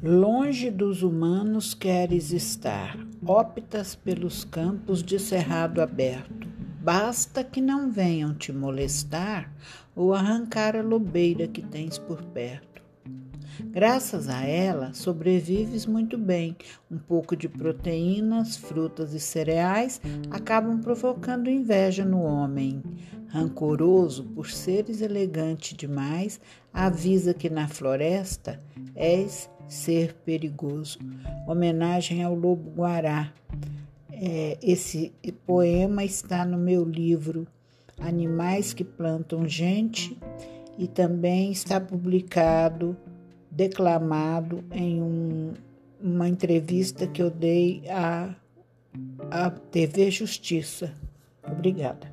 Longe dos humanos queres estar, optas pelos campos de cerrado aberto. Basta que não venham te molestar ou arrancar a lobeira que tens por perto. Graças a ela, sobrevives muito bem. Um pouco de proteínas, frutas e cereais acabam provocando inveja no homem. Rancoroso por seres elegante demais, avisa que na floresta és ser perigoso. Homenagem ao lobo guará. É, esse poema está no meu livro Animais que Plantam Gente e também está publicado, declamado em um, uma entrevista que eu dei à, à TV Justiça. Obrigada.